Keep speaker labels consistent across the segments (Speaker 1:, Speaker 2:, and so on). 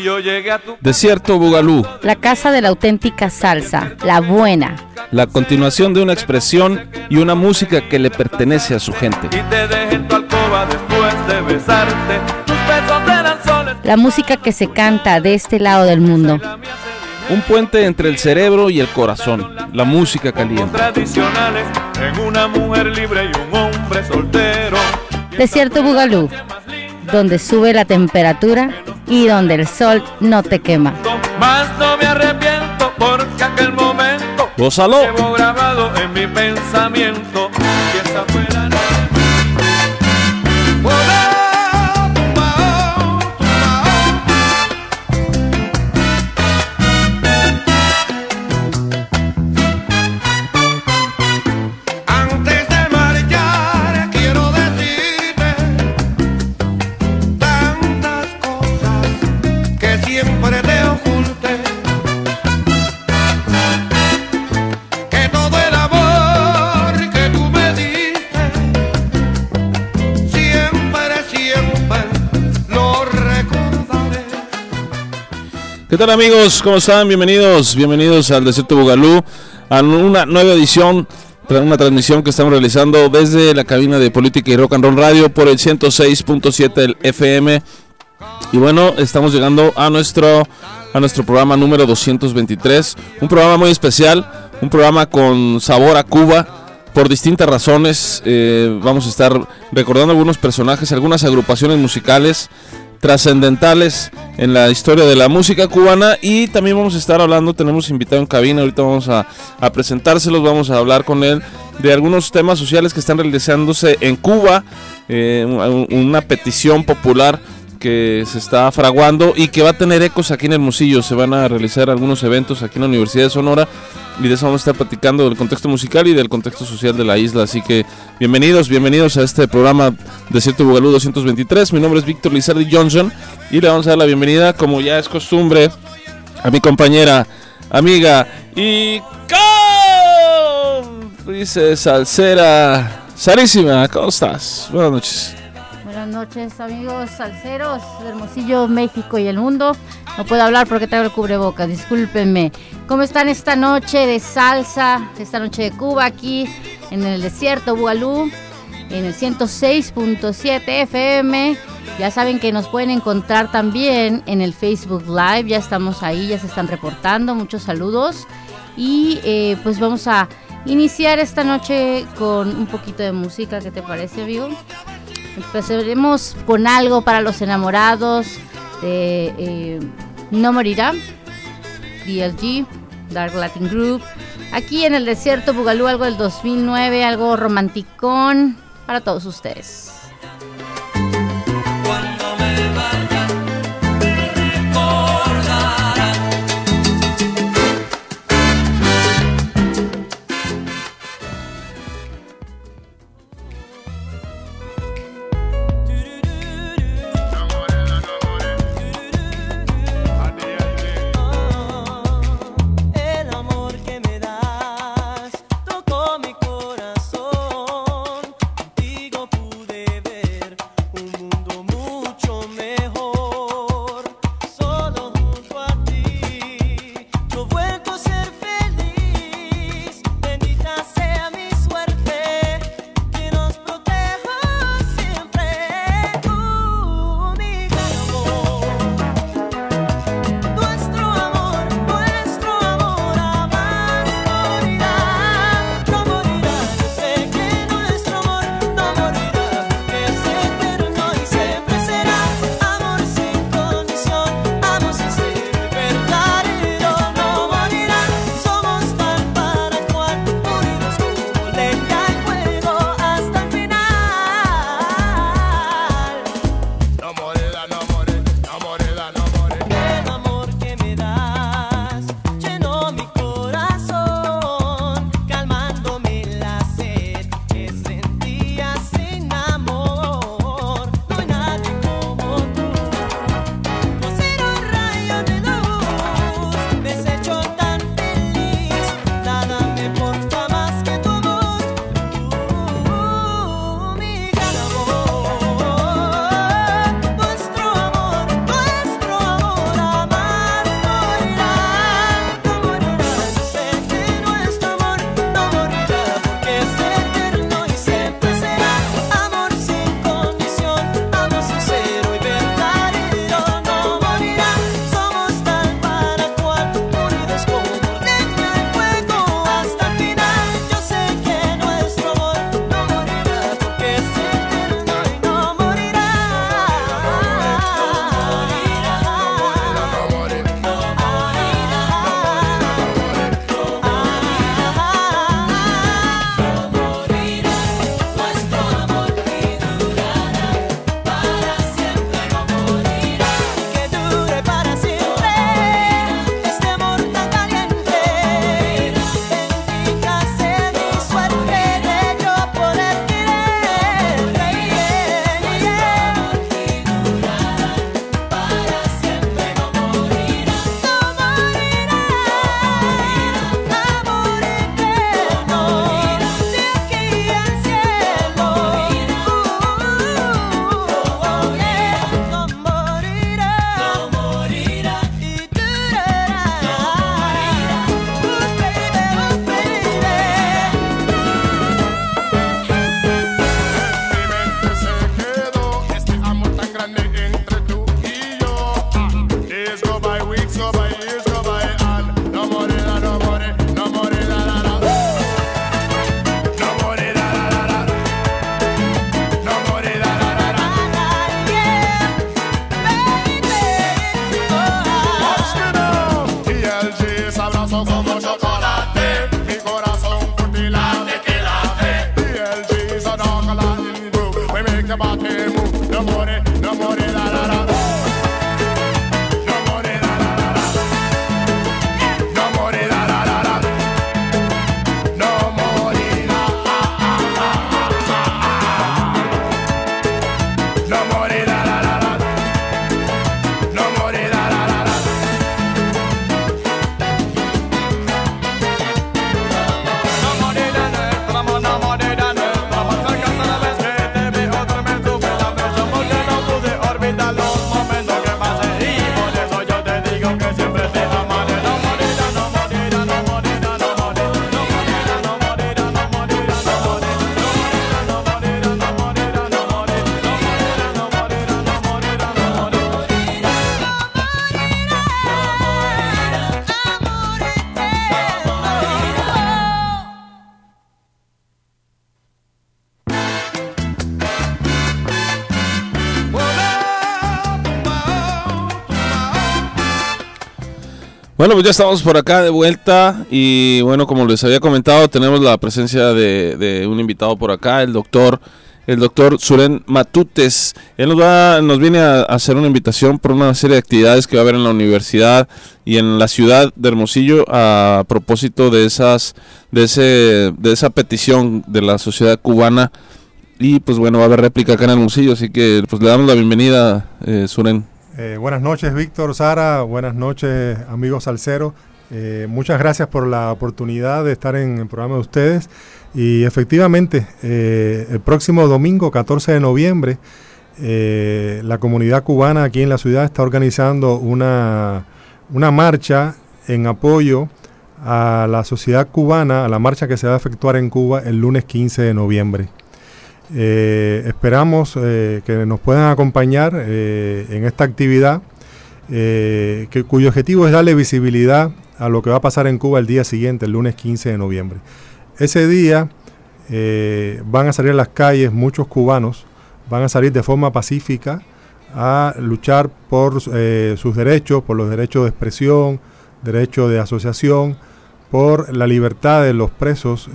Speaker 1: y yo llegué a tu
Speaker 2: Desierto Bugalú,
Speaker 3: La casa de la auténtica salsa, la buena.
Speaker 2: la continuación de una expresión y una música que le pertenece a su gente.
Speaker 1: y te dejé en tu alcoba después de besarte. Tus besos eran soles.
Speaker 3: La música que se canta de este lado del mundo.
Speaker 2: Un puente entre el cerebro y el corazón, la música caliente.
Speaker 1: tradicionales en una mujer libre y un hombre soltero.
Speaker 3: Desierto Bugalú, donde sube la temperatura y donde el sol no te quema.
Speaker 1: Más no me arrepiento porque aquel momento
Speaker 2: Gózalo.
Speaker 1: llevo grabado en mi pensamiento. Y esa fue la
Speaker 2: ¿Qué tal amigos? ¿Cómo están? Bienvenidos, bienvenidos al Desierto Bugalú, a una nueva edición, una transmisión que estamos realizando desde la cabina de Política y Rock and Roll Radio por el 106.7 del FM. Y bueno, estamos llegando a nuestro a nuestro programa número 223, un programa muy especial, un programa con sabor a Cuba. Por distintas razones, eh, vamos a estar recordando algunos personajes, algunas agrupaciones musicales trascendentales en la historia de la música cubana. Y también vamos a estar hablando, tenemos invitado en cabina, ahorita vamos a, a presentárselos, vamos a hablar con él de algunos temas sociales que están realizándose en Cuba, eh, un- una petición popular que se está fraguando y que va a tener ecos aquí en Hermosillo. Se van a realizar algunos eventos aquí en la Universidad de Sonora y de eso vamos a estar platicando del contexto musical y del contexto social de la isla. Así que bienvenidos, bienvenidos a este programa Desierto Bugalú 223. Mi nombre es Víctor Lizardi Johnson y le vamos a dar la bienvenida, como ya es costumbre, a mi compañera, amiga y cómplice salsera. Sarísima, ¿cómo estás? Buenas noches.
Speaker 3: Buenas noches amigos salseros de Hermosillo, México y el mundo. No puedo hablar porque traigo el cubrebocas, discúlpenme. ¿Cómo están esta noche de salsa, esta noche de Cuba aquí en el desierto Bugalú, en el 106.7 FM? Ya saben que nos pueden encontrar también en el Facebook Live, ya estamos ahí, ya se están reportando, muchos saludos. Y eh, pues vamos a iniciar esta noche con un poquito de música, ¿qué te parece, amigo? Empezaremos con algo para los enamorados de eh, No Morirá, DLG, Dark Latin Group. Aquí en el desierto Bugalú, algo del 2009, algo romanticón para todos ustedes.
Speaker 2: Bueno, pues ya estamos por acá de vuelta y bueno, como les había comentado, tenemos la presencia de, de un invitado por acá, el doctor, el doctor Suren Matutes. Él nos va, nos viene a, hacer una invitación por una serie de actividades que va a haber en la universidad y en la ciudad de Hermosillo a propósito de esas, de ese, de esa petición de la sociedad cubana. Y pues bueno, va a haber réplica acá en Hermosillo, así que pues le damos la bienvenida, eh, Suren.
Speaker 4: Eh, buenas noches, Víctor, Sara. Buenas noches, amigos salseros. Eh, muchas gracias por la oportunidad de estar en el programa de ustedes. Y efectivamente, eh, el próximo domingo, 14 de noviembre, eh, la comunidad cubana aquí en la ciudad está organizando una, una marcha en apoyo a la sociedad cubana, a la marcha que se va a efectuar en Cuba el lunes 15 de noviembre. Eh, esperamos eh, que nos puedan acompañar eh, en esta actividad, que, cuyo objetivo es darle visibilidad a lo que va a pasar en Cuba el día siguiente, el lunes 15 de noviembre. Ese día van a salir a las calles muchos cubanos, van a salir de forma pacífica a luchar por sus derechos, por los derechos de expresión, derechos de asociación, por la libertad de los presos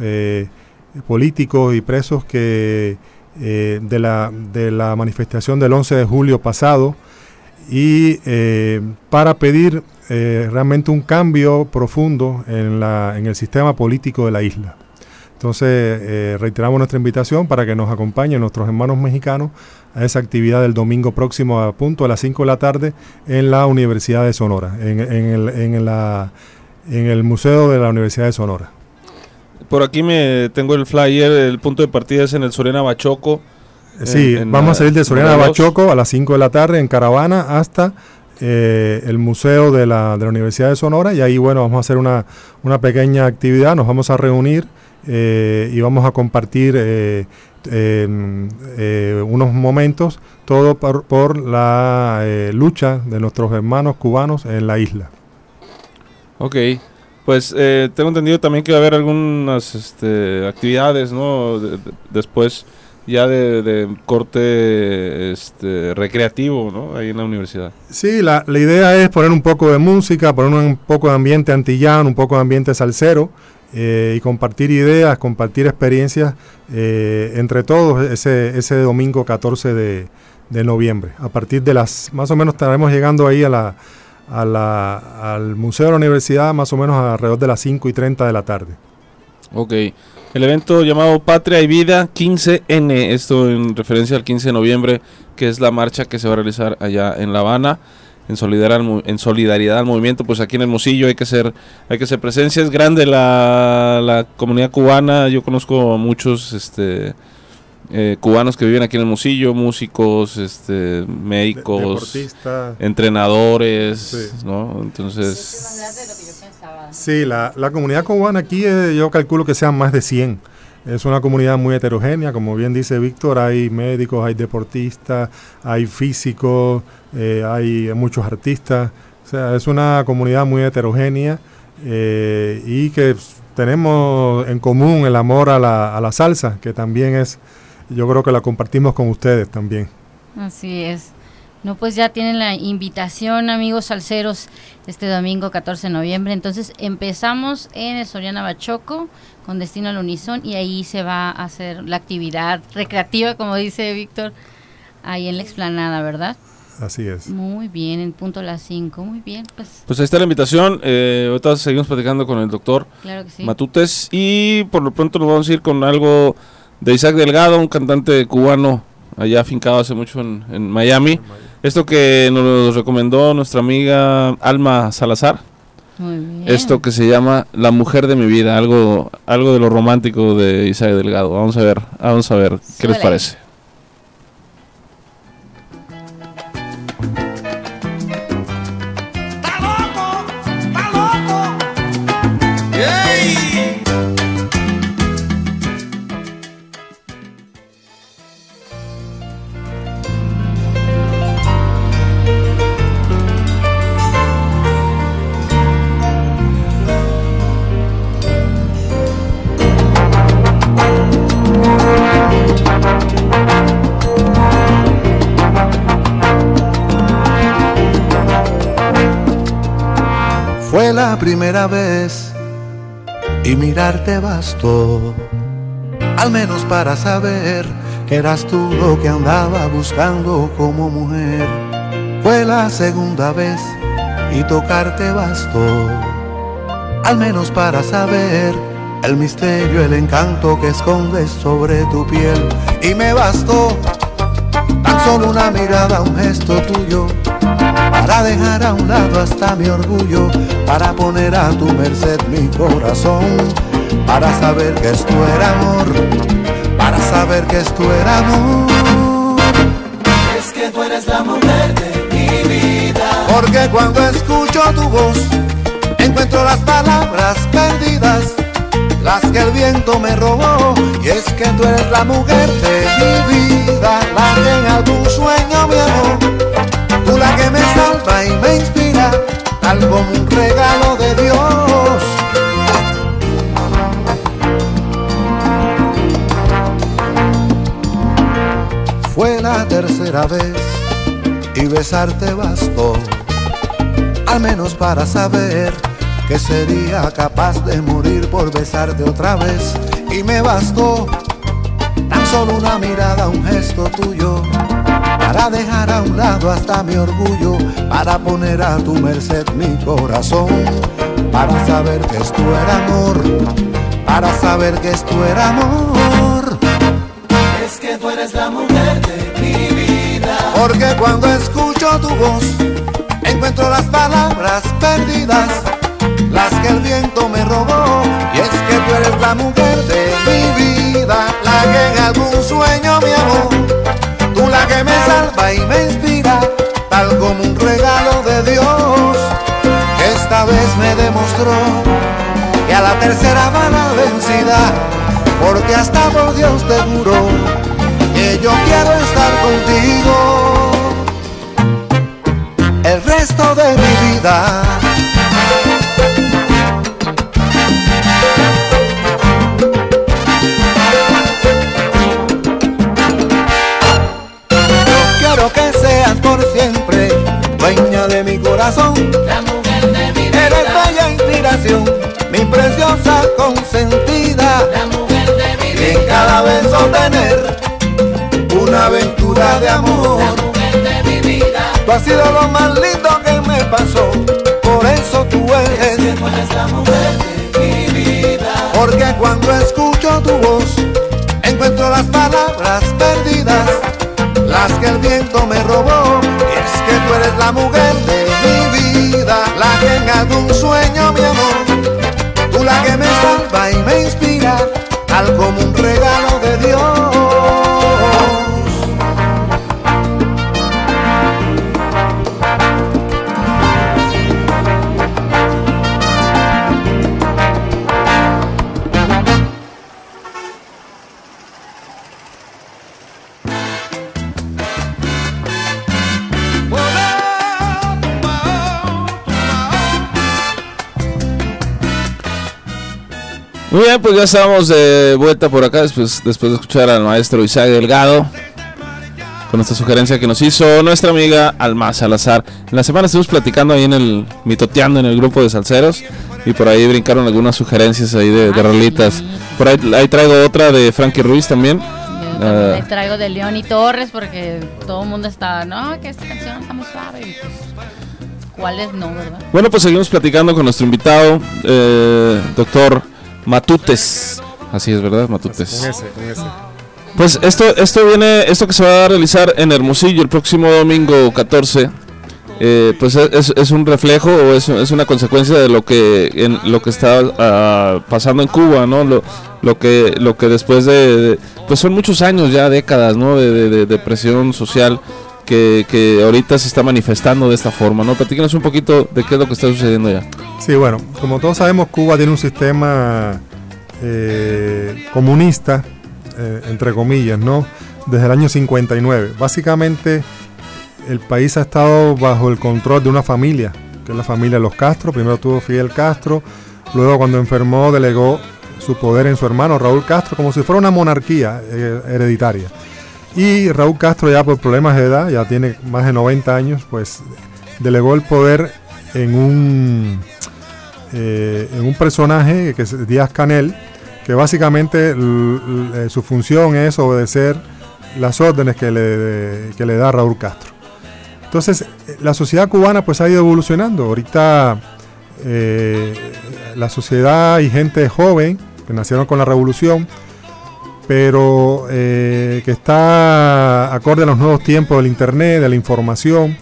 Speaker 4: políticos y presos que eh, de, la, de la manifestación del 11 de julio pasado y eh, para pedir eh, realmente un cambio profundo en, la, en el sistema político de la isla. Entonces, reiteramos nuestra invitación para que nos acompañen nuestros hermanos mexicanos a esa actividad del domingo próximo a punto a las 5 de la tarde en la Universidad de Sonora, en, en el, en el Museo de la Universidad de Sonora.
Speaker 2: Por aquí me tengo el flyer, el punto de partida es en el Soriana Bachoco.
Speaker 4: Sí,
Speaker 2: en- en
Speaker 4: vamos
Speaker 2: la-
Speaker 4: a salir de Soriana. Bachoco a las 5 de la tarde en caravana hasta eh, el Museo de la, de la Universidad de Sonora y ahí, bueno, vamos a hacer una, una pequeña actividad, nos vamos a reunir eh, y vamos a compartir eh, eh, eh, unos momentos, todo por, por la eh, lucha de nuestros hermanos cubanos en la isla.
Speaker 2: Ok, pues eh, tengo entendido también que va a haber algunas este, actividades, ¿no? De- de- después ya de, corte este, recreativo, ¿no? Ahí en la universidad.
Speaker 4: Sí, la, idea es poner un poco de música, poner un poco de ambiente antillano, un poco de ambiente salsero eh, y compartir ideas, compartir experiencias eh, entre todos ese, ese domingo 14 de, de noviembre. A partir de las, más o menos estaremos llegando ahí a la, a la, al Museo de la Universidad más o menos alrededor de las 5 y 30 de la tarde.
Speaker 2: Ok, el evento llamado Patria y Vida 15N, esto en referencia al 15 de noviembre, que es la marcha que se va a realizar allá en La Habana. En solidaridad, en solidaridad al movimiento, pues aquí en Hermosillo hay que ser, hay que ser presencia. Es grande la, la comunidad cubana. Yo conozco a muchos este, eh, cubanos que viven aquí en Hermosillo, músicos, este, médicos,
Speaker 4: Deportistas.
Speaker 2: entrenadores,
Speaker 4: Sí.
Speaker 2: ¿no? Entonces,
Speaker 3: más grande de lo que yo pensaba.
Speaker 4: Sí, la, la comunidad cubana aquí eh, yo calculo que sean más de 100. Es una comunidad muy heterogénea, como bien dice Víctor, hay médicos, hay deportistas, hay físicos, eh, hay muchos artistas. O sea, es una comunidad muy heterogénea eh, y que tenemos en común el amor a la, a la salsa, que también es, yo creo que la compartimos con ustedes también.
Speaker 3: Así es. No, pues ya tienen la invitación, amigos salseros, este domingo 14 de noviembre. Entonces empezamos en el Soriana Bachoco con destino al Unison y ahí se va a hacer la actividad recreativa, como dice Víctor, Ahí en la explanada, ¿verdad?
Speaker 4: Así es.
Speaker 3: Muy bien, en punto las 5. Muy bien, pues
Speaker 2: Pues ahí está la invitación. Eh, ahorita seguimos platicando con el doctor
Speaker 3: claro que sí.
Speaker 2: Matutes. Y por lo pronto nos vamos a ir con algo de Isaac Delgado, un cantante cubano allá afincado hace mucho en, en Miami. Esto que nos recomendó nuestra amiga Alma Salazar.
Speaker 3: Muy bien.
Speaker 2: Esto que se llama La mujer de mi vida, algo, algo de lo romántico de Isaac Delgado. Vamos a ver, vamos a ver qué les parece.
Speaker 5: Primera vez y mirarte bastó, al menos para saber que eras tú lo que andaba buscando como mujer. Fue la segunda vez y tocarte bastó, al menos para saber el misterio, el encanto que escondes sobre tu piel. Y me bastó tan solo una mirada, un gesto tuyo para dejar a un lado hasta mi orgullo, para poner a tu merced mi corazón, para saber que esto era amor, para saber que esto era amor.
Speaker 6: Es que tú eres la mujer de mi vida.
Speaker 5: Porque cuando escucho tu voz, encuentro las palabras perdidas, las que el viento me robó. Y es que tú eres la mujer de mi vida, la que en algún sueño me amó. Tú la que me salva y me inspira, como un regalo de Dios. Fue la tercera vez y besarte bastó, al menos para saber que sería capaz de morir por besarte otra vez. Y me bastó tan solo una mirada, un gesto tuyo, para dejar a un lado hasta mi orgullo, para poner a tu merced mi corazón, para saber que esto era amor, para saber que esto era amor.
Speaker 6: Es que tú eres la mujer de mi vida.
Speaker 5: Porque cuando escucho tu voz, encuentro las palabras perdidas, las que el viento me robó. Y es que tú eres la mujer de mi vida, la que en algún sueño me amó. Que me salva y me inspira, tal como un regalo de Dios. Esta vez me demostró que a la tercera va la vencida, porque hasta por Dios te juro que yo quiero estar contigo el resto de mi vida. Siempre dueña de mi corazón.
Speaker 6: La mujer de mi vida.
Speaker 5: Eres bella inspiración, mi preciosa consentida.
Speaker 6: La mujer de mi
Speaker 5: Y en cada beso tener una aventura de amor.
Speaker 6: La mujer de mi vida.
Speaker 5: Tú has sido lo más lindo que me pasó, por eso tú eres.
Speaker 6: Que eres la mujer de mi vida.
Speaker 5: Porque cuando escucho tu voz, encuentro las palabras perdidas, las que el viento me robó. Eres la mujer de mi vida, la que en algún sueño mi amor, tú la que me salva y me inspira, tal como un regalo
Speaker 2: Muy bien, pues ya estamos de vuelta por acá después, después de escuchar al maestro Isaac Delgado con esta sugerencia que nos hizo nuestra amiga Alma Salazar. En la semana estuvimos platicando ahí en el mitoteando en el grupo de salseros y por ahí brincaron algunas sugerencias ahí de, de
Speaker 3: Ah,
Speaker 2: rolitas. Por ahí, ahí traigo otra de Frankie Ruiz también.
Speaker 3: también
Speaker 2: Ah.
Speaker 3: traigo de León y Torres porque todo el mundo está, no, que esta canción está muy suave. Y pues, ¿cuáles no, verdad?
Speaker 2: Bueno, pues seguimos platicando con nuestro invitado, eh, doctor Matutes. Así es, ¿verdad? Matutes.
Speaker 4: Con ese, con ese.
Speaker 2: Pues esto, esto viene, esto que se va a realizar en Hermosillo el próximo domingo 14, eh, pues es, es un reflejo o es, es una consecuencia de lo que en, lo que está ah, pasando en Cuba, ¿no? Lo, lo que lo que después de, de- pues son muchos años ya, décadas, ¿no? De- de presión social que, que ahorita se está manifestando de esta forma, ¿no? Platíquenos un poquito de qué es lo que está sucediendo ya.
Speaker 4: Sí, bueno, como todos sabemos, Cuba tiene un sistema eh, comunista, eh, entre comillas, ¿no? Desde el año 59. Básicamente, el país ha estado bajo el control de una familia, que es la familia de los Castro. Primero tuvo Fidel Castro, luego cuando enfermó delegó su poder en su hermano Raúl Castro, como si fuera una monarquía eh, hereditaria. Y Raúl Castro ya por problemas de edad, ya tiene más de 90 años, pues delegó el poder en un, eh, en un personaje que es Díaz Canel, que básicamente eh, su función es obedecer las órdenes que le, que le da Raúl Castro. Entonces, eh, la sociedad cubana pues ha ido evolucionando. Ahorita la sociedad y gente joven que nacieron con la revolución, pero eh, que está acorde a los nuevos tiempos del Internet, de la información.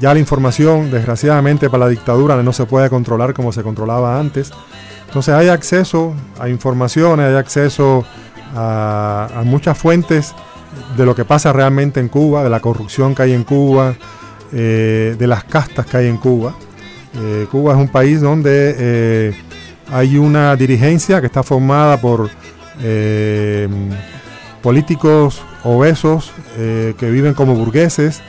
Speaker 4: Ya la información, desgraciadamente, para la dictadura no se puede controlar como se controlaba antes. Entonces hay acceso a informaciones, hay acceso a, muchas fuentes de lo que pasa realmente en Cuba, de la corrupción que hay en Cuba, eh, de las castas que hay en Cuba. Eh, Cuba es un país donde hay una dirigencia que está formada por eh, políticos obesos eh, que viven como burgueses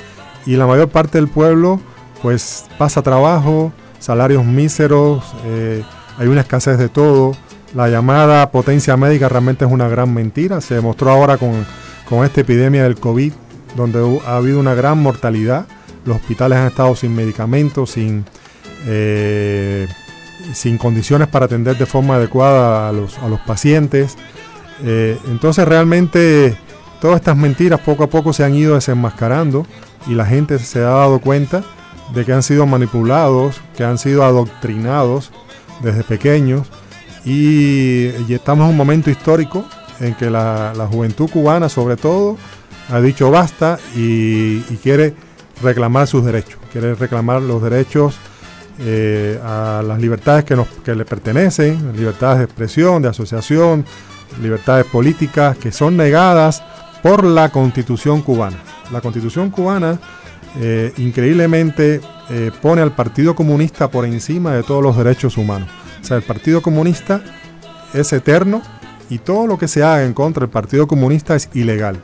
Speaker 4: y la mayor parte del pueblo pues pasa trabajo, salarios míseros, eh, hay una escasez de todo. La llamada potencia médica realmente es una gran mentira. Se demostró ahora con, con esta epidemia del COVID, donde ha habido una gran mortalidad. Los hospitales han estado sin medicamentos, sin, sin condiciones para atender de forma adecuada a los, a los pacientes. Eh, entonces realmente todas estas mentiras poco a poco se han ido desenmascarando y la gente se ha dado cuenta de que han sido manipulados, que han sido adoctrinados desde pequeños y, estamos en un momento histórico en que la, la juventud cubana sobre todo ha dicho basta y quiere reclamar sus derechos, quiere reclamar los derechos eh, a las libertades que, nos, que le pertenecen, libertades de expresión, de asociación, libertades políticas que son negadas por la constitución cubana. La constitución cubana eh, increíblemente eh, pone al Partido Comunista por encima de todos los derechos humanos. O sea, el Partido Comunista es eterno y todo lo que se haga en contra del Partido Comunista es ilegal.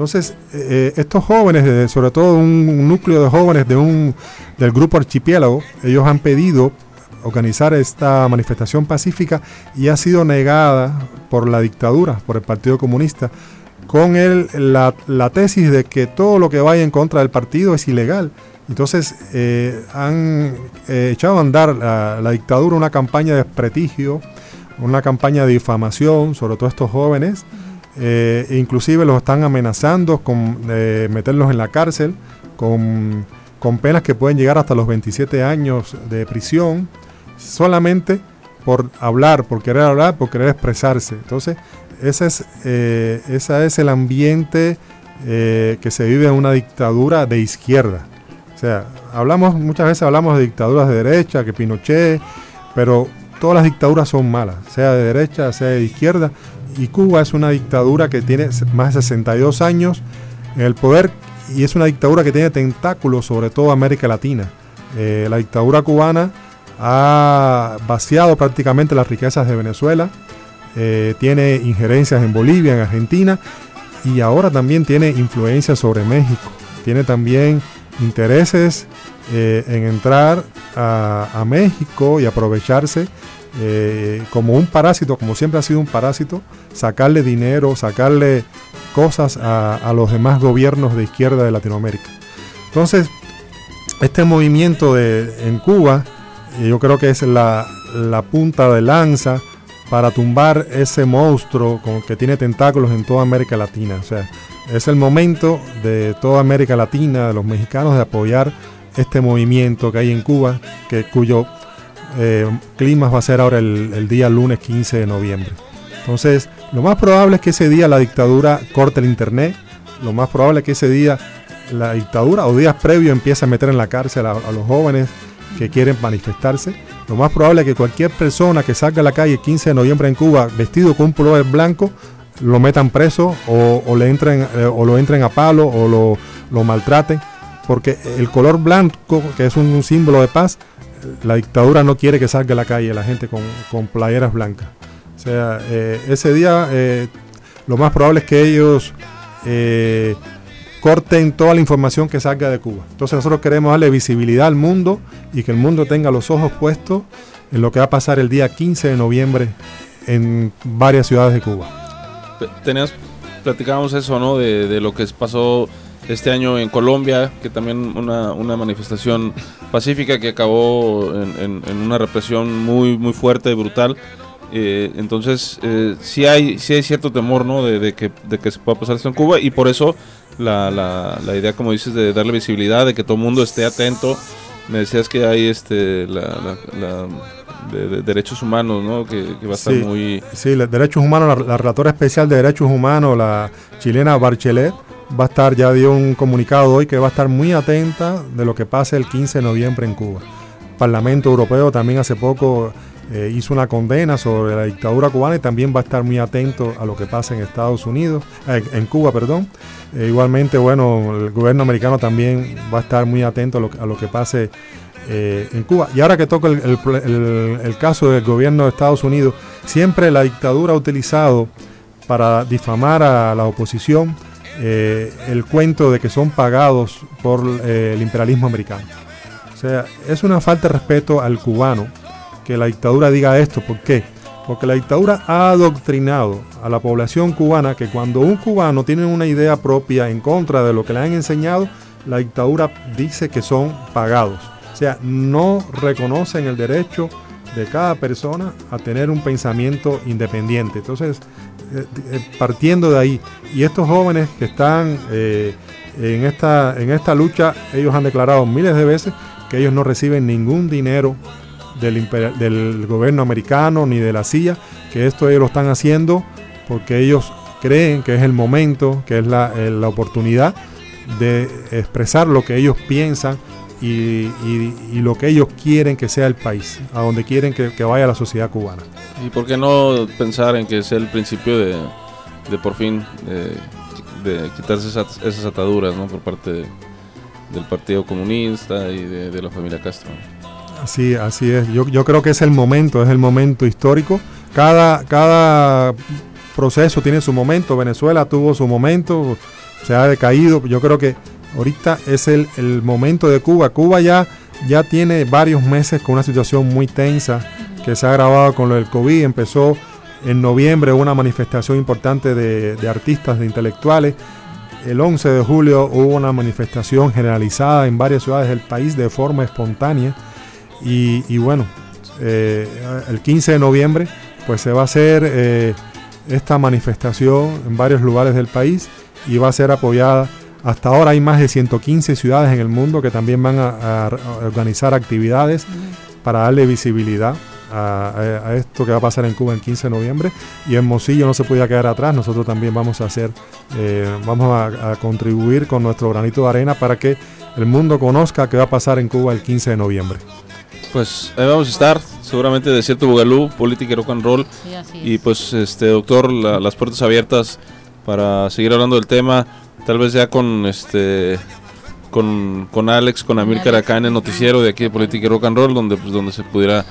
Speaker 4: Entonces, eh, estos jóvenes, sobre todo un, núcleo de jóvenes de un, del grupo Archipiélago, ellos han pedido organizar esta manifestación pacífica y ha sido negada por la dictadura, por el Partido Comunista, con el, la, la tesis de que todo lo que vaya en contra del partido es ilegal. Entonces eh, han eh, echado a andar la, la dictadura una campaña de desprestigio, una campaña de difamación sobre todos estos jóvenes. Eh, inclusive los están amenazando con eh, meterlos en la cárcel, con, con penas que pueden llegar hasta los 27 años de prisión, solamente por hablar, por querer hablar, por querer expresarse. Entonces, ese es, eh, es el ambiente eh, que se vive en una dictadura de izquierda. O sea, hablamos, muchas veces hablamos de dictaduras de derecha, que Pinochet, pero todas las dictaduras son malas, sea de derecha, sea de izquierda. Y Cuba es una dictadura que tiene más de 62 años en el poder y es una dictadura que tiene tentáculos sobre todo América Latina. Eh, la dictadura cubana ha vaciado prácticamente las riquezas de Venezuela, eh, tiene injerencias en Bolivia, en Argentina y ahora también tiene influencia sobre México. Tiene también intereses eh, en entrar a, a México y aprovecharse eh, como un parásito, como siempre ha sido un parásito, sacarle dinero, sacarle cosas a, los demás gobiernos de izquierda de Latinoamérica. Entonces, este movimiento de, en Cuba, eh, yo creo que es la, punta de lanza para tumbar ese monstruo que tiene tentáculos en toda América Latina. O sea, es el momento de toda América Latina, de los mexicanos, de apoyar este movimiento que hay en Cuba, que, cuyo eh, clima va a ser ahora el, día lunes 15 de noviembre. Entonces, lo más probable es que ese día la dictadura corte el internet, lo más probable es que ese día la dictadura o días previos empiece a meter en la cárcel a, los jóvenes que quieren manifestarse. Lo más probable es que cualquier persona que salga a la calle el 15 de noviembre en Cuba vestido con un pullover blanco lo metan preso o, le entren eh, o lo entren a palo o lo maltraten porque el color blanco que es un, símbolo de paz la dictadura no quiere que salga a la calle la gente con, con playeras blancas o sea eh, ese día eh, lo más probable es que ellos eh, corten toda la información que salga de Cuba. Entonces nosotros queremos darle visibilidad al mundo y que el mundo tenga los ojos puestos en lo que va a pasar el día 15 de noviembre en varias ciudades de Cuba.
Speaker 2: Tenías, platicábamos eso, ¿no? De, de lo que pasó este año en Colombia, que también una, una manifestación pacífica que acabó en, en- en una represión muy, muy fuerte, brutal. Eh, entonces, eh, sí, hay, sí hay cierto temor, ¿no? De, de que, de que se pueda pasar esto en Cuba y por eso la, la, la idea, como dices, de darle visibilidad, de que todo el mundo esté atento. Me decías que hay este, la, la- la- de, de derechos humanos, ¿no? Que, que va a estar
Speaker 4: Sí.
Speaker 2: muy...
Speaker 4: Sí, derechos humanos, la, la relatora especial de derechos humanos, la chilena Barchelet, va a estar, ya dio un comunicado hoy que va a estar muy atenta de lo que pase el 15 de noviembre en Cuba. El Parlamento Europeo también hace poco eh, hizo una condena sobre la dictadura cubana y también va a estar muy atento a lo que pasa en Estados Unidos, eh, en Cuba, perdón. Eh, igualmente, bueno, el gobierno americano también va a estar muy atento a lo, que- pase en Cuba. Y ahora que toca el caso del gobierno de Estados Unidos, siempre la dictadura ha utilizado para difamar a la oposición eh, el cuento de que son pagados por eh, el imperialismo americano. O sea, es una falta de respeto al cubano que la dictadura diga esto. ¿Por qué? Porque la dictadura ha adoctrinado a la población cubana que cuando un cubano tiene una idea propia en contra de lo que le han enseñado, la dictadura dice que son pagados. O sea, no reconocen el derecho de cada persona a tener un pensamiento independiente. Entonces, eh, eh, partiendo de ahí, y estos jóvenes que están eh, en, esta, en esta lucha, ellos han declarado miles de veces que ellos no reciben ningún dinero del, del gobierno americano ni de la CIA, que esto ellos lo están haciendo porque ellos creen que es el momento, que es la, la oportunidad de expresar lo que ellos piensan y, y- y lo que ellos quieren que sea el país, a donde quieren que, que vaya la sociedad cubana.
Speaker 2: ¿Y por qué no pensar en que sea el principio de, de por fin de, de quitarse esas, esas ataduras ¿no? por parte de- del Partido Comunista y de, de la familia Castro?
Speaker 4: Así, así es. Yo, yo creo que es el momento, es el momento histórico. Cada, cada proceso tiene su momento. Venezuela tuvo su momento, se ha decaído. Yo creo que ahorita es el, el momento de Cuba. Cuba ya, ya tiene varios meses con una situación muy tensa que se ha agravado con lo del COVID. Empezó en noviembre una manifestación importante de, de artistas, de intelectuales. El 11 de julio hubo una manifestación generalizada en varias ciudades del país de forma espontánea. Y, y bueno, eh, el 15 de noviembre pues se va a hacer eh, esta manifestación en varios lugares del país y va a ser apoyada. Hasta ahora hay más de 115 ciudades en el mundo que también van a, organizar actividades para darle visibilidad a, esto que va a pasar en Cuba el 15 de noviembre. Y Hermosillo no se podía quedar atrás. Nosotros también vamos a hacer, eh, vamos a, a contribuir con nuestro granito de arena para que el mundo conozca qué va a pasar en Cuba el 15 de noviembre.
Speaker 2: Pues ahí vamos a estar, seguramente de cierto Bugalú, política y rock and roll.
Speaker 3: Sí, así
Speaker 2: Y
Speaker 3: es.
Speaker 2: pues, este doctor, la- las puertas abiertas para seguir hablando del tema, tal vez ya con este con, con Alex, con Amílcar
Speaker 3: Alex.
Speaker 2: acá en el noticiero de aquí de Política y Rock and Roll, donde pues donde se pudiera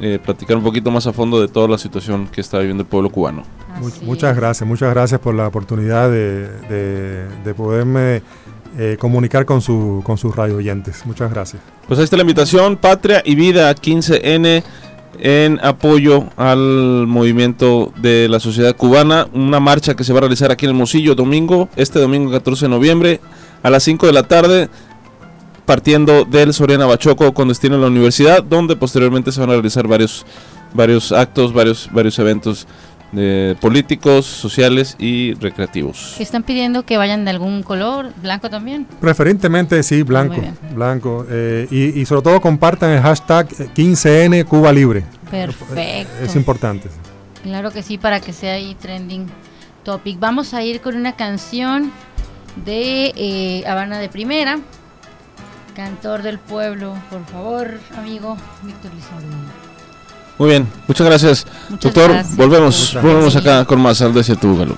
Speaker 2: eh, platicar un poquito más a fondo de toda la situación que está viviendo el pueblo cubano.
Speaker 3: Así
Speaker 4: muchas
Speaker 3: es.
Speaker 4: gracias, muchas gracias por la oportunidad de, de- de poderme eh, comunicar con, su, con sus radio oyentes. Muchas gracias.
Speaker 2: Pues ahí está la invitación, Patria y Vida 15N en apoyo al movimiento de la sociedad cubana, una marcha que se va a realizar aquí en el Mosillo domingo, este domingo 14 de noviembre a las 5 de la tarde, partiendo del Soriana Bachoco con destino a la universidad, donde posteriormente se van a realizar varios
Speaker 7: varios actos, varios, varios eventos de políticos, sociales y recreativos.
Speaker 3: Están pidiendo que vayan de algún color, blanco también.
Speaker 4: Preferentemente sí, blanco, blanco. eh, y, y sobre todo compartan el hashtag 15N Cuba Libre.
Speaker 3: Perfecto.
Speaker 4: Es importante.
Speaker 3: Claro que sí, para que sea ahí trending topic. Vamos a ir con una canción de eh, Habana de Primera. Cantor del pueblo, por favor, amigo Víctor Lizardo.
Speaker 7: Muy bien, muchas gracias.
Speaker 3: Muchas
Speaker 7: Doctor,
Speaker 3: gracias.
Speaker 7: volvemos, volvemos acá con más al Desierto Bugalú.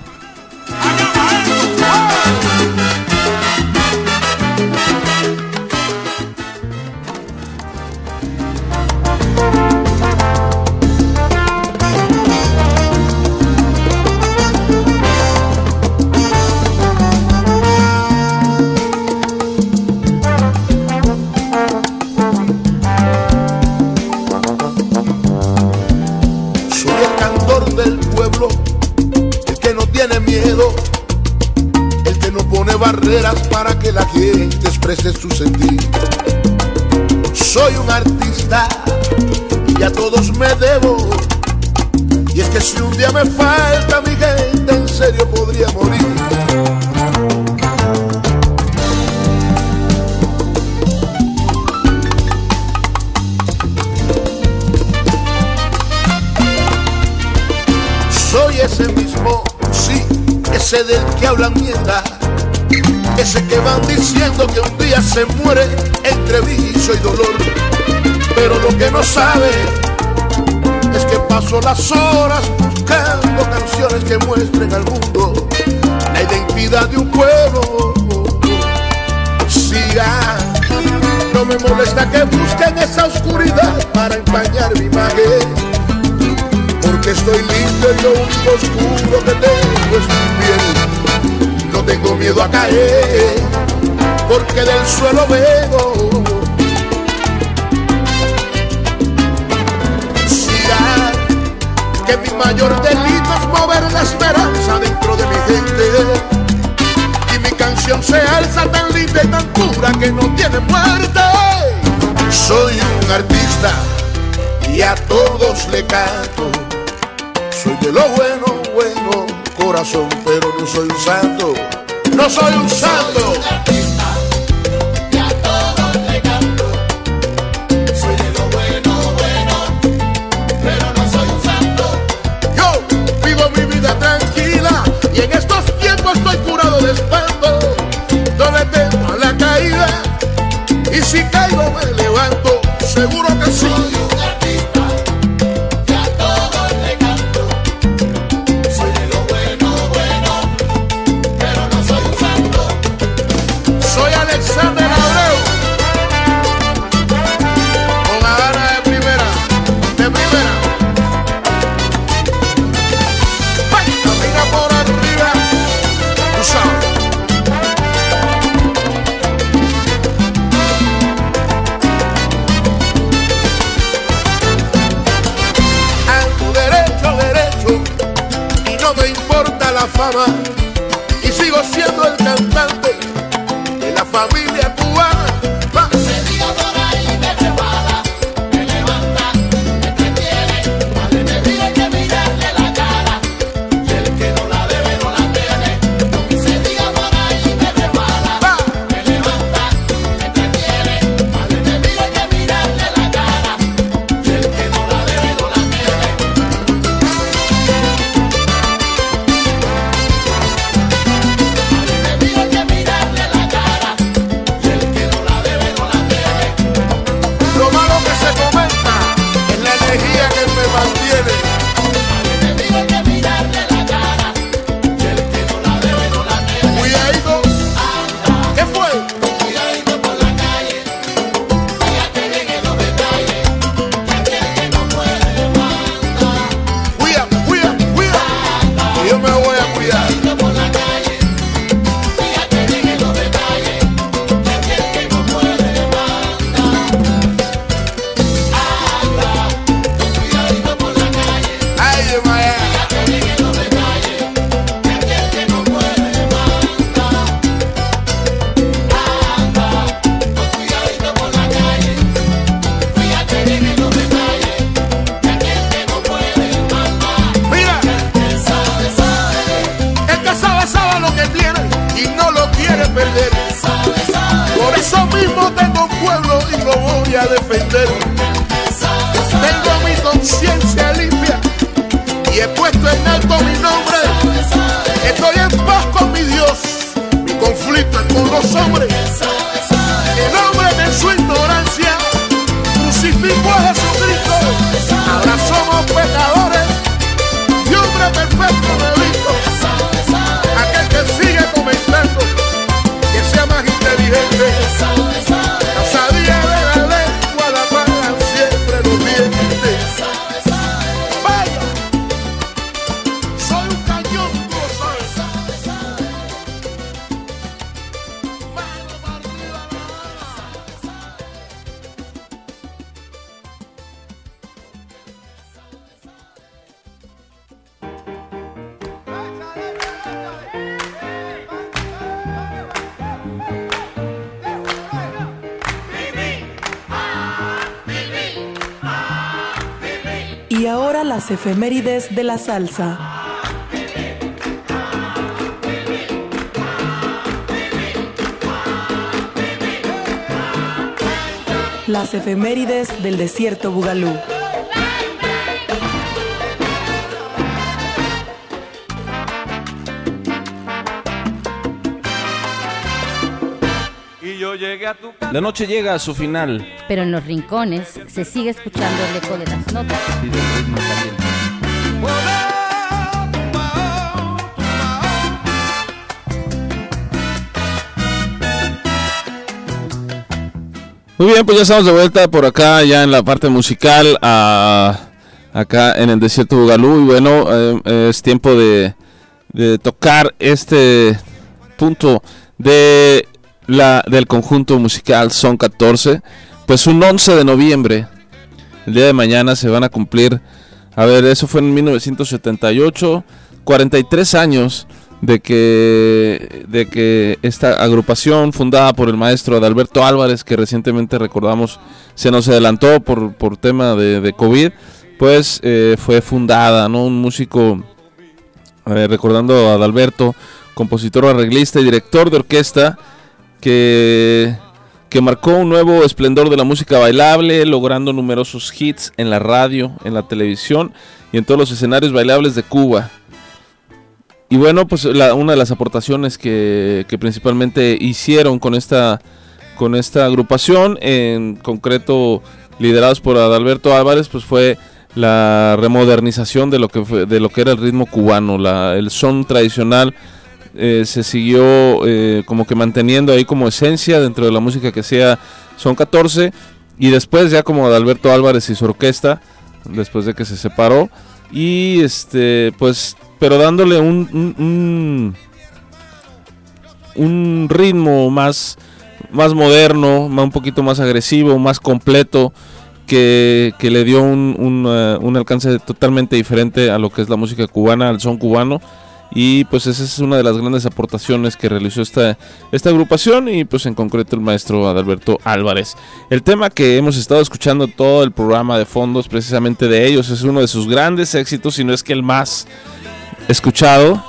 Speaker 8: Soy un artista y a todos le canto. Soy de lo bueno, bueno, corazón, pero no soy un santo. No soy un santo. Yo vivo mi vida tranquila y en estos tiempos estoy curado de espanto. Si caigo me levanto, seguro que sí. Y
Speaker 9: ahora
Speaker 10: las efemérides de la salsa. Las efemérides del desierto Bugalú.
Speaker 2: La noche llega a su final.
Speaker 3: Pero en los rincones se sigue escuchando el eco de las notas.
Speaker 2: y del ritmo caliente. Muy bien, pues ya estamos de vuelta por acá, ya en la parte musical, a- acá en el desierto Bugalú. Y bueno, eh, es tiempo de, de tocar este punto de la, del conjunto musical Son 14. Pues un 11 de noviembre, el día de mañana, se van a cumplir, a ver, eso fue en 1978, 43 años de que, de que esta agrupación fundada por el maestro Adalberto Álvarez, que recientemente recordamos se nos adelantó por, por tema de, COVID, pues eh, fue fundada, ¿no? Un músico, eh, recordando a Adalberto, compositor, arreglista y director de orquesta, que, que marcó un nuevo esplendor de la música bailable, logrando numerosos hits en la radio, en la televisión y en todos los escenarios bailables de Cuba. Y bueno, pues la- una de las aportaciones que, que principalmente hicieron con esta, con esta agrupación, en concreto liderados por Adalberto Álvarez, pues fue la remodernización de lo que fue- de lo que era el ritmo cubano, el son tradicional eh, se siguió eh, como que manteniendo ahí como esencia dentro de la música que sea son 14 y después ya como Adalberto Álvarez y su orquesta después de que se separó y este pues pero dándole un un, ritmo más más moderno más un poquito más agresivo más completo que, que le dio un, un, eh, un alcance totalmente diferente a lo que es la música cubana al son cubano y pues esa es una de las grandes aportaciones que realizó esta, esta agrupación y pues en concreto el maestro Adalberto Álvarez. El tema que hemos estado escuchando todo el programa de fondos precisamente de ellos es uno de sus grandes éxitos, si no es que el más escuchado.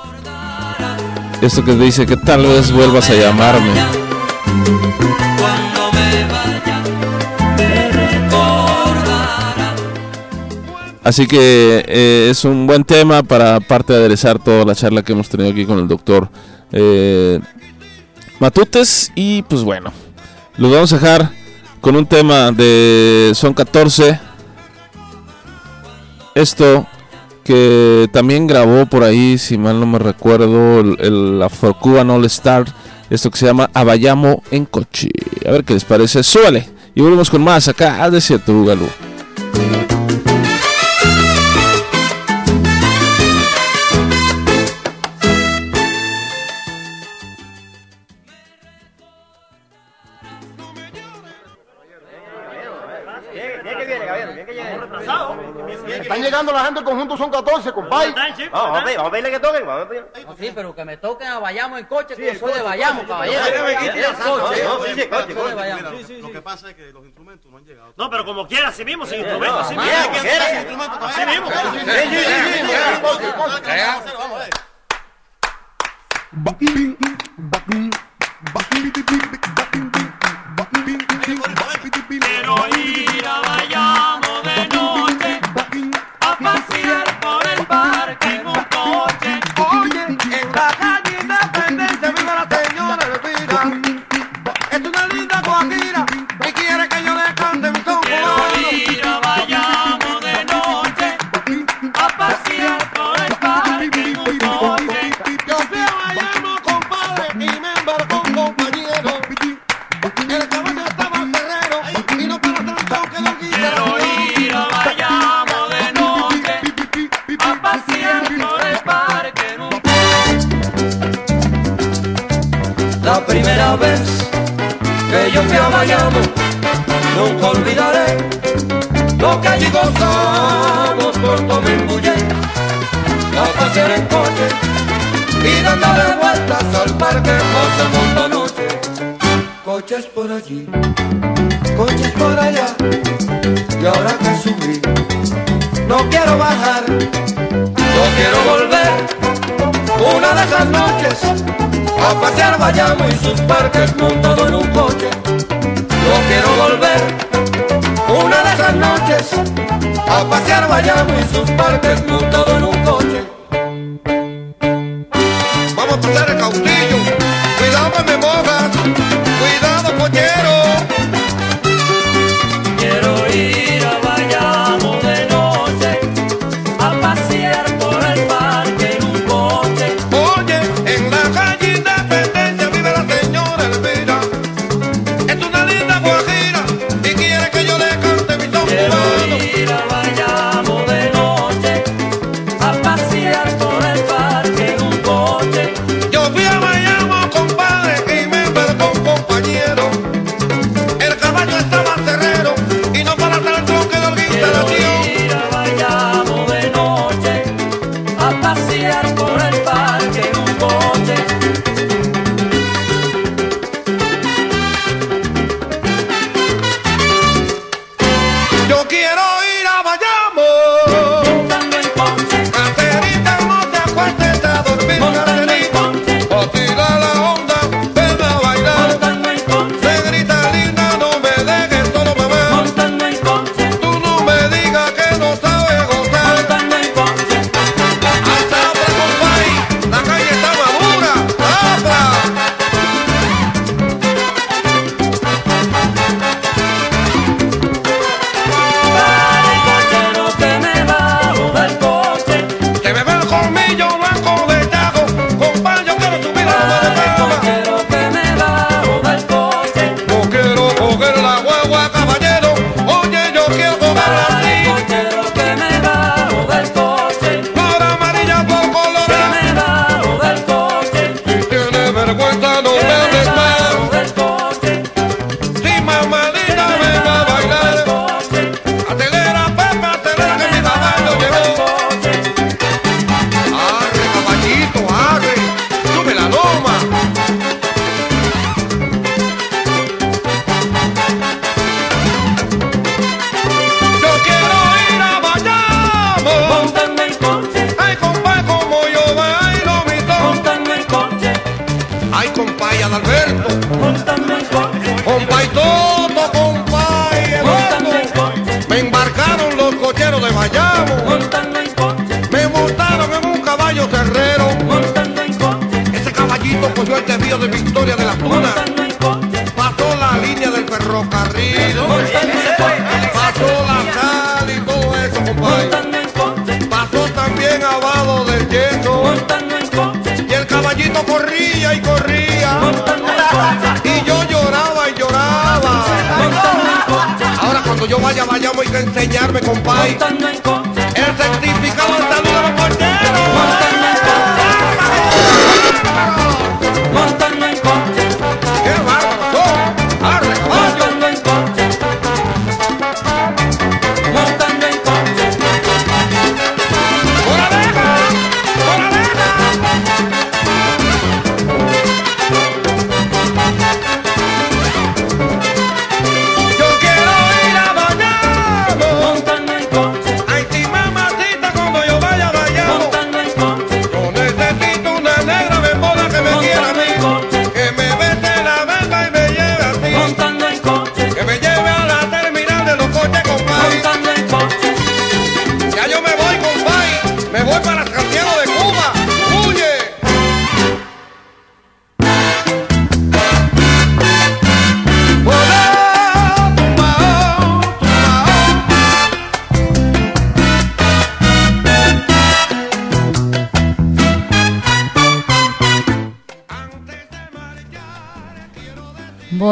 Speaker 2: Esto que dice que tal vez vuelvas a llamarme. Así que eh, es un buen tema para aparte de aderezar toda la charla que hemos tenido aquí con el doctor eh, Matutes. Y pues bueno, los vamos a dejar con un tema de Son 14. Esto que también grabó por ahí, si mal no me recuerdo, el, el Afro Cuban All Star. Esto que se llama Abayamo en Coche. A ver qué les parece. Súbale. Y volvemos con más acá al Desierto Bugalú.
Speaker 11: la gente del conjunto son 14, compadre.
Speaker 12: Vamos, a pedirle que toquen. Vamos a
Speaker 13: sí, pero que me toquen a Bayamo en coche, caballero.
Speaker 14: Lo que pasa es que los instrumentos no han llegado.
Speaker 12: No, pero como quiera, así mismo, sin instrumentos, así mismo. Así mismo.
Speaker 14: Vamos a.
Speaker 15: en
Speaker 16: mundo. Coches por allí, coches por allá, y ahora que subí, no quiero bajar, no quiero volver. Una de esas noches, a pasear vayamos y sus parques montado en un coche. No quiero volver, una de esas noches, a pasear vayamos y sus parques montado en un coche.
Speaker 17: cuidado me mojas, cuidado
Speaker 15: cochero.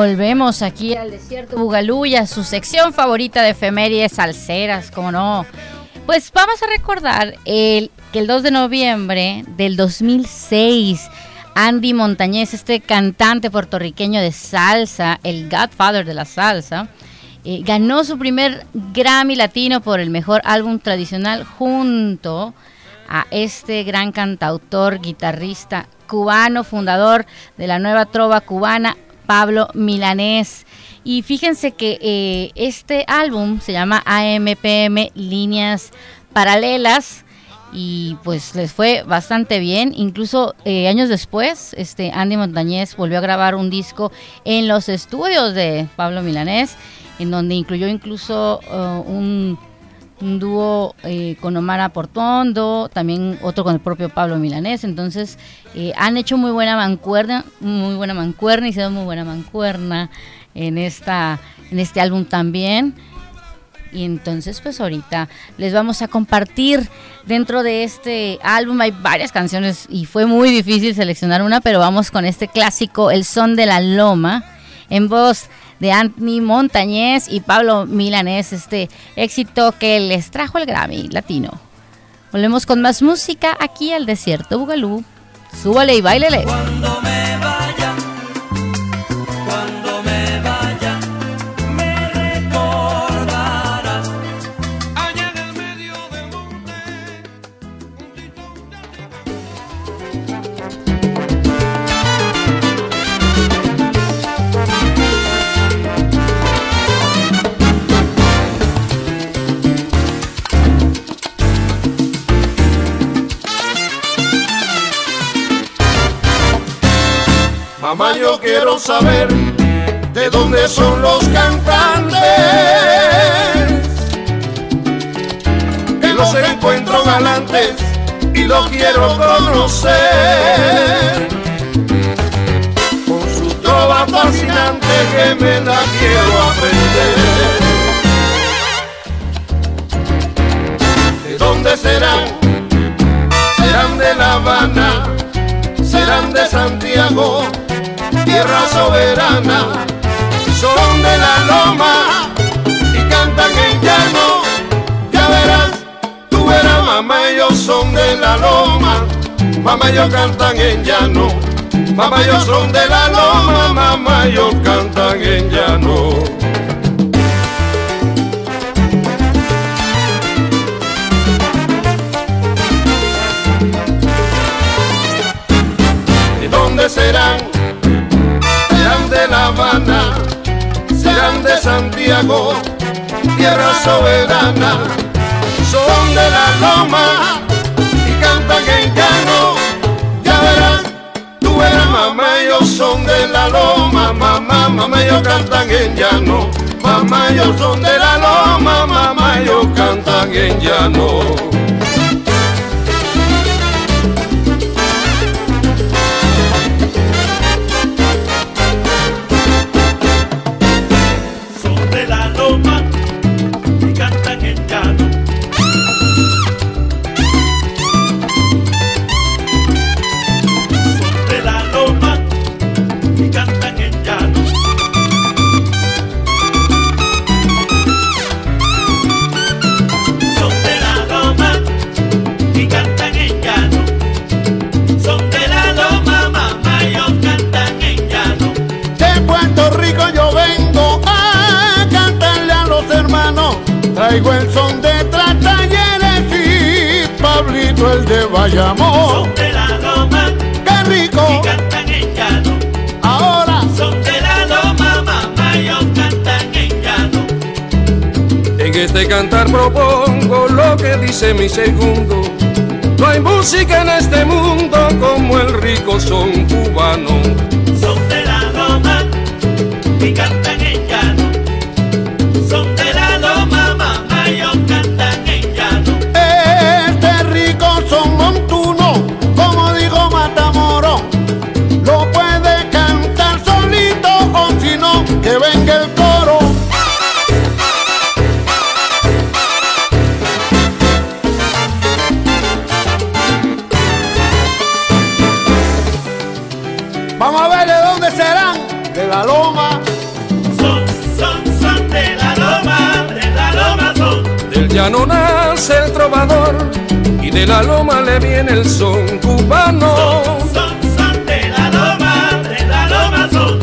Speaker 3: Volvemos aquí al desierto Bugalú su sección favorita de efemérides salseras, como no. Pues vamos a recordar el, que el 2 de noviembre del 2006, Andy Montañez, este cantante puertorriqueño de salsa, el godfather de la salsa, eh, ganó su primer Grammy Latino por el mejor álbum tradicional junto a este gran cantautor, guitarrista cubano, fundador de la nueva trova cubana, Pablo Milanés. Y fíjense que eh, este álbum se llama AMPM Líneas Paralelas y pues les fue bastante bien. Incluso eh, años después, este Andy Montañez volvió a grabar un disco en los estudios de Pablo Milanés, en donde incluyó incluso uh, un, un dúo eh, con Omar Portondo, también otro con el propio Pablo Milanés. Entonces eh, han hecho muy buena mancuerna, muy buena mancuerna, hicieron muy buena mancuerna en esta, en este álbum también. Y entonces pues ahorita les vamos a compartir dentro de este álbum hay varias canciones y fue muy difícil seleccionar una, pero vamos con este clásico El son de la loma en voz de Anthony Montañez y Pablo Milanés, este éxito que les trajo el Grammy latino. Volvemos con más música aquí al desierto Bugalú. Súbale y bailele.
Speaker 11: Mamá, yo quiero saber de dónde son los cantantes. Que los encuentro galantes y los quiero conocer. Con su trova fascinante que me la quiero aprender. ¿De dónde serán? Serán de La Habana, serán de Santiago tierra soberana, son de la loma y cantan en llano. Ya verás, tú verás, mamá, ellos son de la loma, mamá, ellos cantan en llano. Mamá, ellos son de la loma, mamá, ellos cantan en llano. Serán Santiago, tierra soberana, son de la loma y cantan en llano. Ya verás, tú verás, mamá, ellos son de la loma, mamá, mamá, ellos cantan en llano. Mamá, ellos son de la loma, mamá, ellos cantan en llano.
Speaker 18: Cantar propongo lo que dice mi segundo. No hay música en este mundo como el rico son cubano.
Speaker 15: Son.
Speaker 11: Del llano nace el trovador y de la loma le viene el son cubano.
Speaker 18: Son, son de la loma, de la loma son.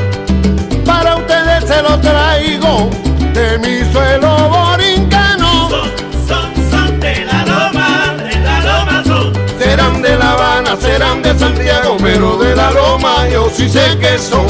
Speaker 19: Para ustedes se lo traigo de mi suelo borincano.
Speaker 18: Son, son, son de la loma, de la loma son.
Speaker 19: Serán de La Habana, serán de Santiago, pero de la loma yo sí sé que son.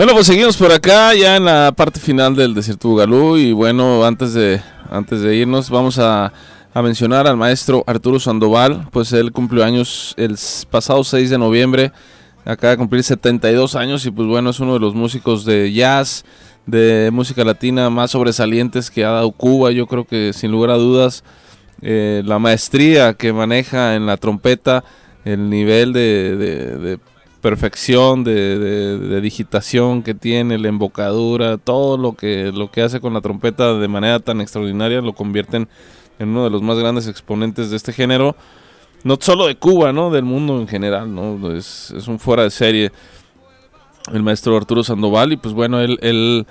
Speaker 2: Bueno, pues seguimos por acá, ya en la parte final del Desierto Bugalú. Y bueno, antes de, antes de irnos, vamos a, mencionar al maestro Arturo Sandoval. Pues él cumplió años el pasado 6 de noviembre. Acaba de cumplir 72 años y pues bueno, es uno de los músicos de jazz, de música latina más sobresalientes que ha dado Cuba. Yo creo que sin lugar a dudas, eh, la maestría que maneja en la trompeta, el nivel de perfección, de, digitación que tiene, la embocadura, todo lo que, lo que hace con la trompeta de manera tan extraordinaria lo convierten en uno de los más grandes exponentes de este género, no solo de Cuba, ¿no? del mundo en general, ¿no? es, un fuera de serie el maestro Arturo Sandoval y pues bueno, él, él,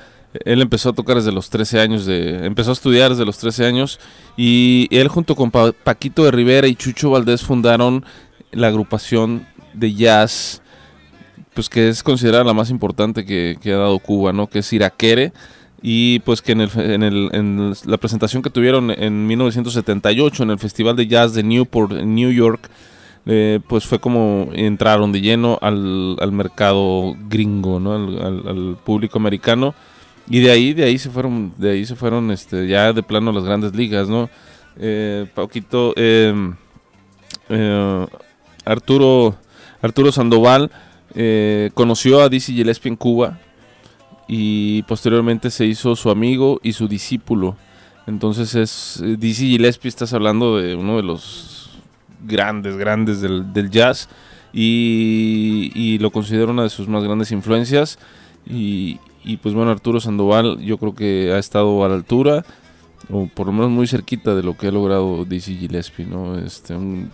Speaker 2: empezó a tocar desde los 13 años, de, empezó a estudiar desde los 13 años y él junto con Pa- Paquito de Rivera y Chucho Valdés fundaron la agrupación de jazz pues que es considerada la más importante que, que ha dado Cuba, ¿no? Que es Iraquere y pues que en, el, en, el- en la presentación que tuvieron en 1978 en el Festival de Jazz de Newport en New York, eh, pues fue como entraron de lleno al, al mercado gringo, ¿no? Al, al- público americano y de ahí, de ahí se fueron, de ahí se fueron, este, ya de plano las grandes ligas, ¿no? Eh, eh, eh, Arturo, Arturo Sandoval eh, conoció a Dizzy Gillespie en Cuba y posteriormente se hizo su amigo y su discípulo. Entonces es eh, Dizzy Gillespie, estás hablando de uno de los grandes, grandes del, jazz y, lo considero una de sus más grandes influencias. Y, pues bueno, Arturo Sandoval yo creo que ha estado a la altura o por lo menos muy cerquita de lo que ha logrado Dizzy Gillespie, ¿no? Este, un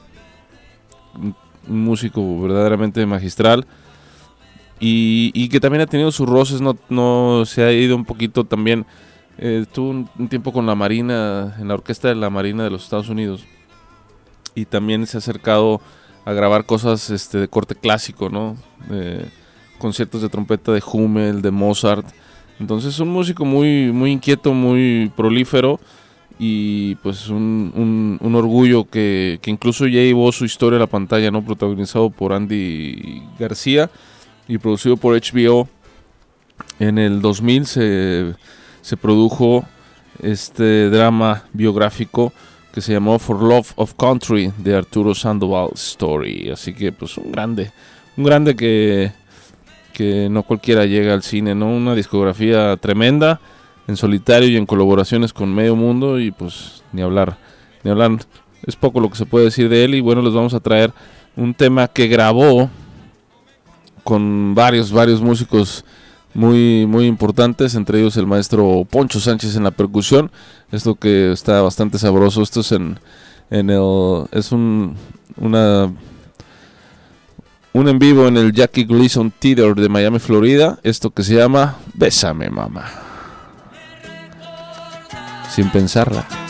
Speaker 2: músico verdaderamente magistral y, y que también ha tenido sus roces, no, no se ha ido un poquito también, eh, estuvo un, un tiempo con la Marina, en la orquesta de la Marina de los Estados Unidos y también se ha acercado a grabar cosas este, de corte clásico, ¿no? Eh, conciertos de trompeta de Hummel, de Mozart. Entonces es un músico muy, muy inquieto, muy prolífero y pues un, un- un orgullo que, que incluso ya llevó su historia a la pantalla, ¿no? Protagonizado por Andy García y producido por HBO. En el 2000 se, se produjo este drama biográfico que se llamó For Love of Country de Arturo Sandoval Story. Así que pues un grande, un grande que, que no cualquiera llega al cine, ¿no? Una discografía tremenda en solitario y en colaboraciones con medio mundo y pues ni hablar, ni hablar. Es poco lo que se puede decir de él y bueno, les vamos a traer un tema que grabó con varios, varios músicos muy, muy importantes, entre ellos el maestro Poncho Sánchez en la percusión. Esto que está bastante sabroso. Esto es en, en el, es un, una, un en vivo en el Jackie Gleason Theater de Miami, Florida. Esto que se llama Bésame, mamá. Sin pensarla.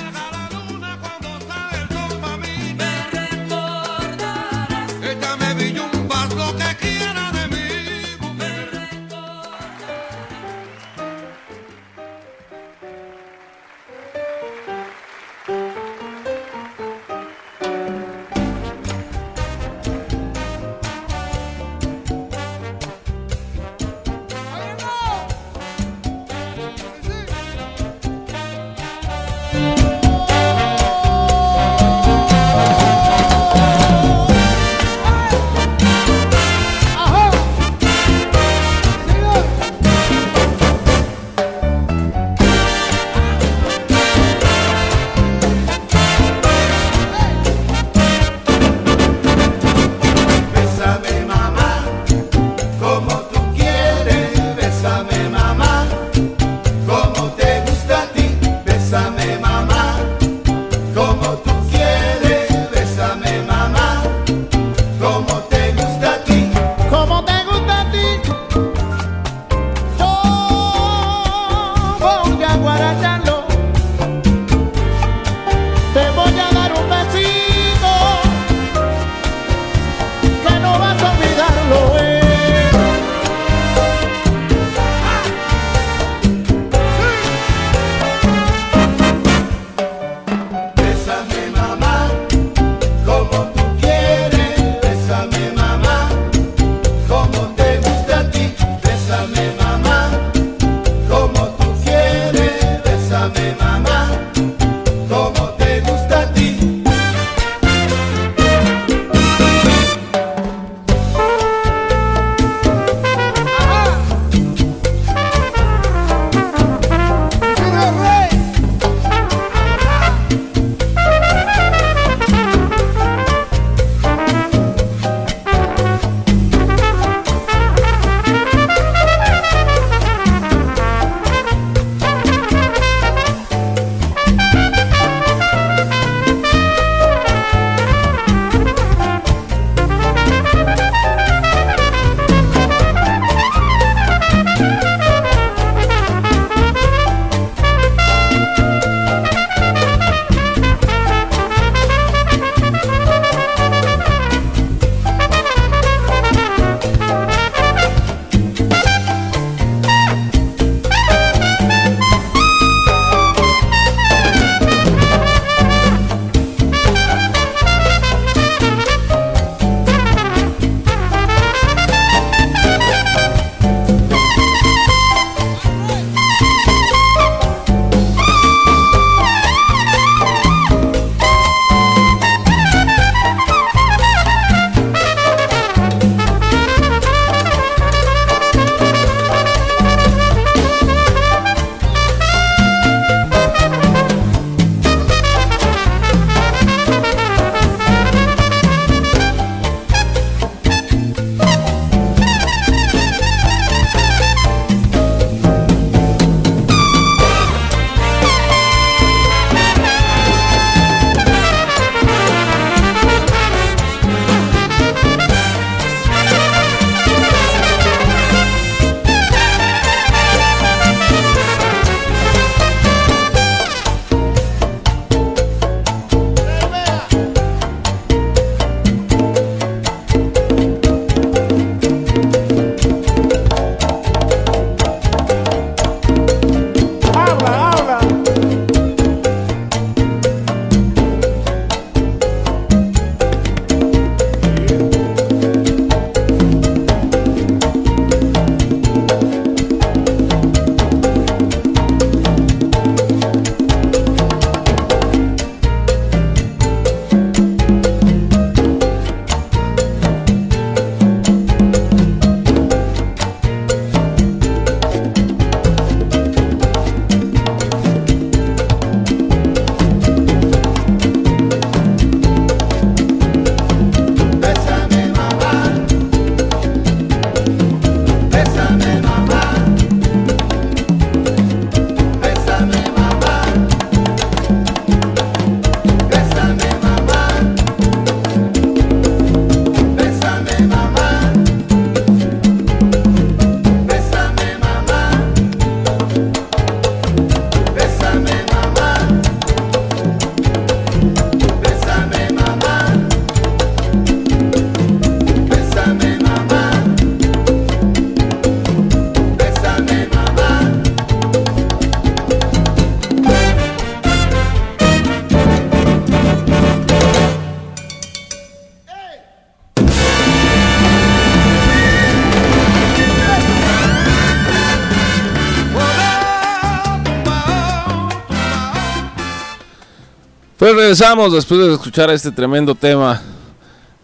Speaker 2: Regresamos después de escuchar este tremendo tema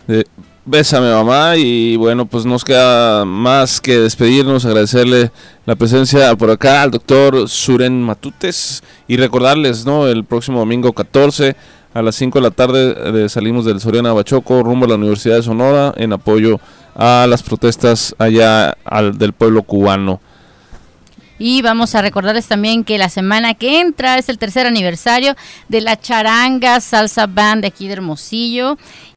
Speaker 2: de Bésame mamá y bueno, pues nos queda más que despedirnos, agradecerle la presencia por acá al doctor Suren Matutes y recordarles, ¿no? El próximo domingo 14 a las 5 de la tarde eh, salimos del Soriana Bachoco rumbo a la Universidad de Sonora en apoyo a las protestas allá al, del pueblo cubano.
Speaker 3: Y vamos a recordarles también que la semana que entra es el tercer aniversario de la Charanga Salsa Band de aquí de Hermosillo.